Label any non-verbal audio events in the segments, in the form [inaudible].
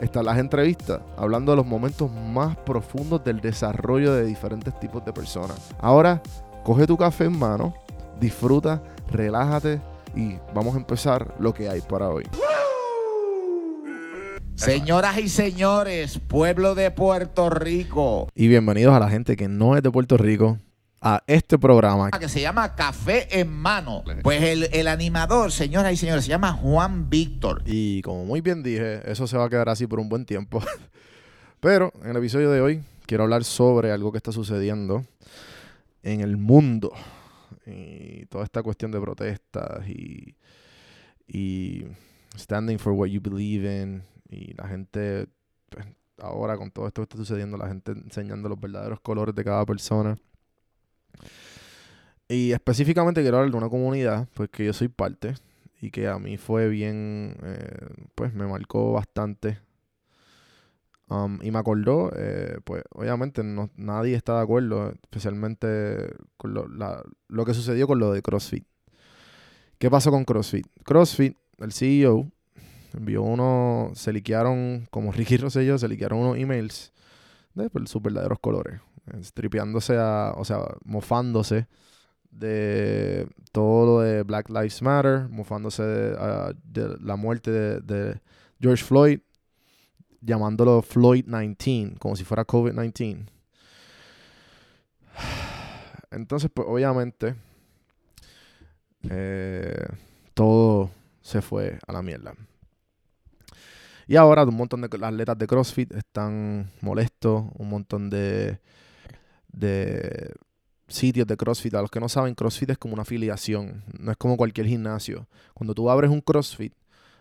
están las entrevistas, hablando de los momentos más profundos del desarrollo de diferentes tipos de personas. Ahora, coge tu café en mano, disfruta, relájate y vamos a empezar lo que hay para hoy. Señoras y señores, pueblo de Puerto Rico, Y bienvenidos a la gente que no es de Puerto Rico a este programa. que se llama Café en Mano. Pues el, el animador, señoras y señores, se llama Juan Víctor. Y como muy bien dije, eso se va a quedar así por un buen tiempo. [laughs] Pero en el episodio de hoy quiero hablar sobre algo que está sucediendo en el mundo. Y toda esta cuestión de protestas y, y standing for what you believe in. Y la gente, pues, ahora con todo esto que está sucediendo, la gente enseñando los verdaderos colores de cada persona. Y específicamente quiero hablar de una comunidad, pues que yo soy parte y que a mí fue bien, eh, pues me marcó bastante. Um, y me acordó, eh, pues obviamente no, nadie está de acuerdo, especialmente con lo, la- lo que sucedió con lo de CrossFit. ¿Qué pasó con CrossFit? CrossFit, el CEO, envió uno, se liquearon, como Ricky Rosselló, se liquearon unos emails de pues, sus verdaderos colores, stripeándose a, o sea, mofándose de todo lo de Black Lives Matter, mofándose de, la muerte de, George Floyd, llamándolo Floyd 19, como si fuera COVID-19. Entonces, pues obviamente, eh, todo se fue a la mierda. Y ahora un montón de atletas de CrossFit están molestos, un montón de, de sitios de CrossFit. A los que no saben, CrossFit es como una afiliación, no es como cualquier gimnasio. Cuando tú abres un CrossFit,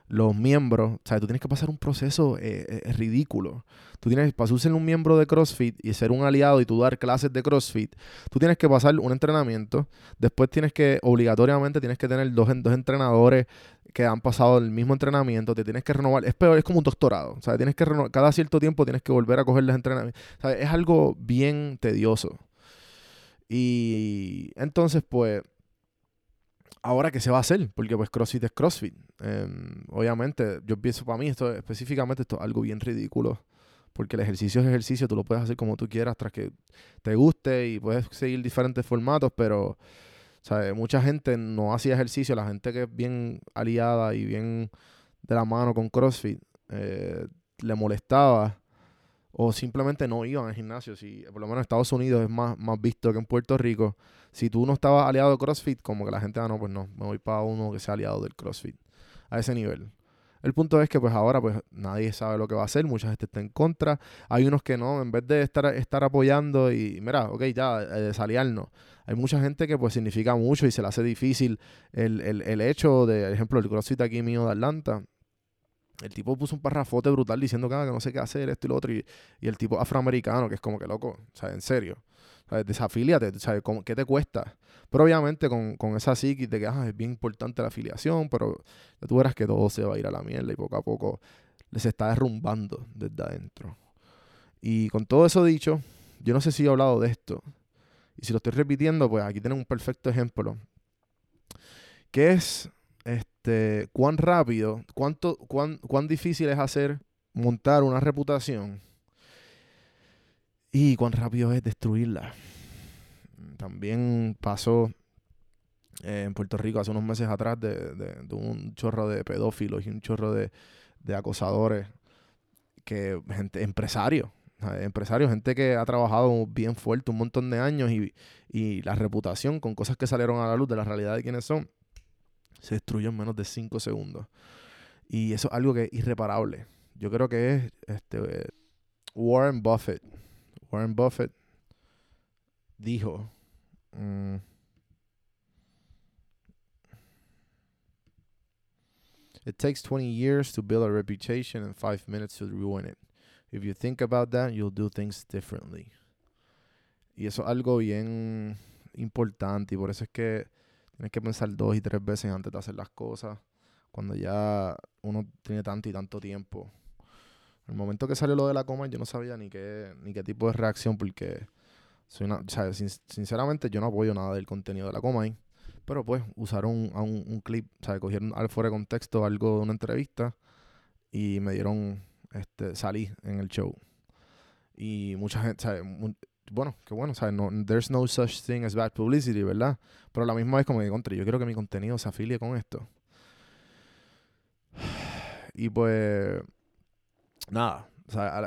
los miembros, o sea, tú tienes que pasar un proceso eh, eh, ridículo. Tú tienes, para ser un miembro de CrossFit y ser un aliado y tú dar clases de CrossFit, tú tienes que pasar un entrenamiento, después tienes que, obligatoriamente, tienes que tener dos, dos entrenadores que han pasado el mismo entrenamiento, te tienes que renovar, es peor, es como un doctorado, o sea, tienes que renovar, cada cierto tiempo tienes que volver a coger los entrenamientos, o sea, es algo bien tedioso. Y entonces, pues, ahora qué se va a hacer, porque pues CrossFit es CrossFit. Em, obviamente, yo pienso para mí esto específicamente esto es algo bien ridículo, porque el ejercicio es ejercicio, tú lo puedes hacer como tú quieras tras que te guste y puedes seguir diferentes formatos, pero ¿sabes? mucha gente no hacía ejercicio, la gente que es bien aliada y bien de la mano con CrossFit eh, le molestaba o simplemente no iban al gimnasio. Si, por lo menos en Estados Unidos es más, más visto que en Puerto Rico. Si tú no estabas aliado de CrossFit, como que la gente, ah, no, pues no, me voy para uno que sea aliado del CrossFit. A ese nivel. El punto es que pues ahora pues nadie sabe lo que va a hacer, mucha gente está en contra, hay unos que no, en vez de estar, estar apoyando y mira, ok, ya, eh, desaliarnos. Hay mucha gente que pues significa mucho y se le hace difícil el, el, el hecho de, por ejemplo, el CrossFit aquí mío de Atlanta. El tipo puso un parrafote brutal diciendo que, ah, que no sé qué hacer, esto y lo otro. Y, el tipo afroamericano, que es como que loco, o sea, en serio. Sea, desafíliate, ¿sabes? ¿Cómo- ¿Qué te cuesta? Pero obviamente con, con esa psiquis de que ah, es bien importante la afiliación, pero tú verás que todo se va a ir a la mierda y poco a poco se está derrumbando desde adentro. Y con todo eso dicho, yo no sé si he hablado de esto. Y si lo estoy repitiendo, pues aquí tienen un perfecto ejemplo. Que es este cuán rápido, cuánto, cuán, cuán difícil es hacer montar una reputación y cuán rápido es destruirla. También pasó eh, en Puerto Rico hace unos meses atrás de, un chorro de pedófilos y un chorro de, acosadores, que gente, empresarios, empresarios, gente que ha trabajado bien fuerte un montón de años y, y la reputación con cosas que salieron a la luz de la realidad de quiénes son, se destruyó en menos de 5 segundos. Y eso es algo que es irreparable. Yo creo que es este, Warren Buffett. Warren Buffett dijo, mm, It takes 20 years to build a reputation and 5 minutes to ruin it. If you think about that, you'll do things differently. Y eso es algo bien importante y por eso es que tienes que pensar dos y tres veces antes de hacer las cosas. Cuando ya uno tiene tanto y tanto tiempo. El momento que salió lo de la coma, yo no sabía ni qué, ni qué tipo de reacción, porque soy una, sea, sinceramente yo no apoyo nada del contenido de la coma Pero pues usaron un, un, clip, o sea, cogieron al fuera de contexto algo de una entrevista y me dieron, este, salí en el show. Y mucha gente, ¿sabes? Bueno, qué bueno, ¿sabes? No, there's no such thing as bad publicity, ¿verdad? Pero a la misma vez como que, contra, yo quiero que mi contenido se afilie con esto. [sighs] Y pues, nada,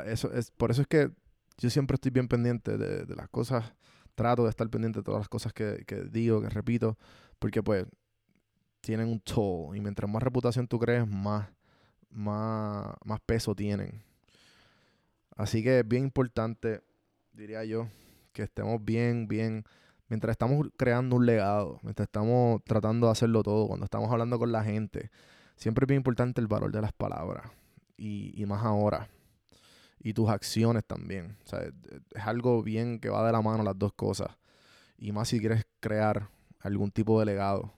eso es, por eso es que yo siempre estoy bien pendiente de, de las cosas, trato de estar pendiente de todas las cosas que, que digo, que repito, porque pues tienen un toll y mientras más reputación tú crees, más, más, más peso tienen. Así que es bien importante diría yo, que estemos bien, bien, mientras estamos creando un legado, mientras estamos tratando de hacerlo todo, cuando estamos hablando con la gente, siempre es bien importante el valor de las palabras y, más ahora. Y tus acciones también. O sea, es algo bien que va de la mano las dos cosas. Y más si quieres crear algún tipo de legado.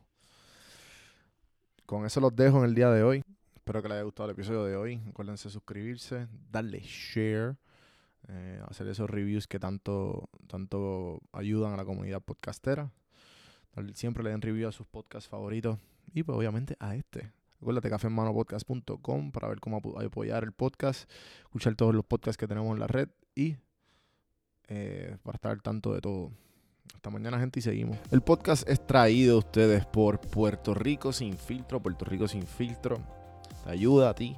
Con eso los dejo en el día de hoy. Espero que les haya gustado el episodio de hoy. Acuérdense de suscribirse, darle share eh, hacer esos reviews que tanto, tanto ayudan a la comunidad podcastera. Siempre le den review a sus podcasts favoritos y pues obviamente a este. Acuérdate cafemanopodcast.com para ver cómo apoyar el podcast, escuchar todos los podcasts que tenemos en la red y eh, para estar al tanto de todo. Hasta mañana, gente, y seguimos. El podcast es traído a ustedes por Puerto Rico Sin Filtro. Puerto Rico Sin Filtro te ayuda a ti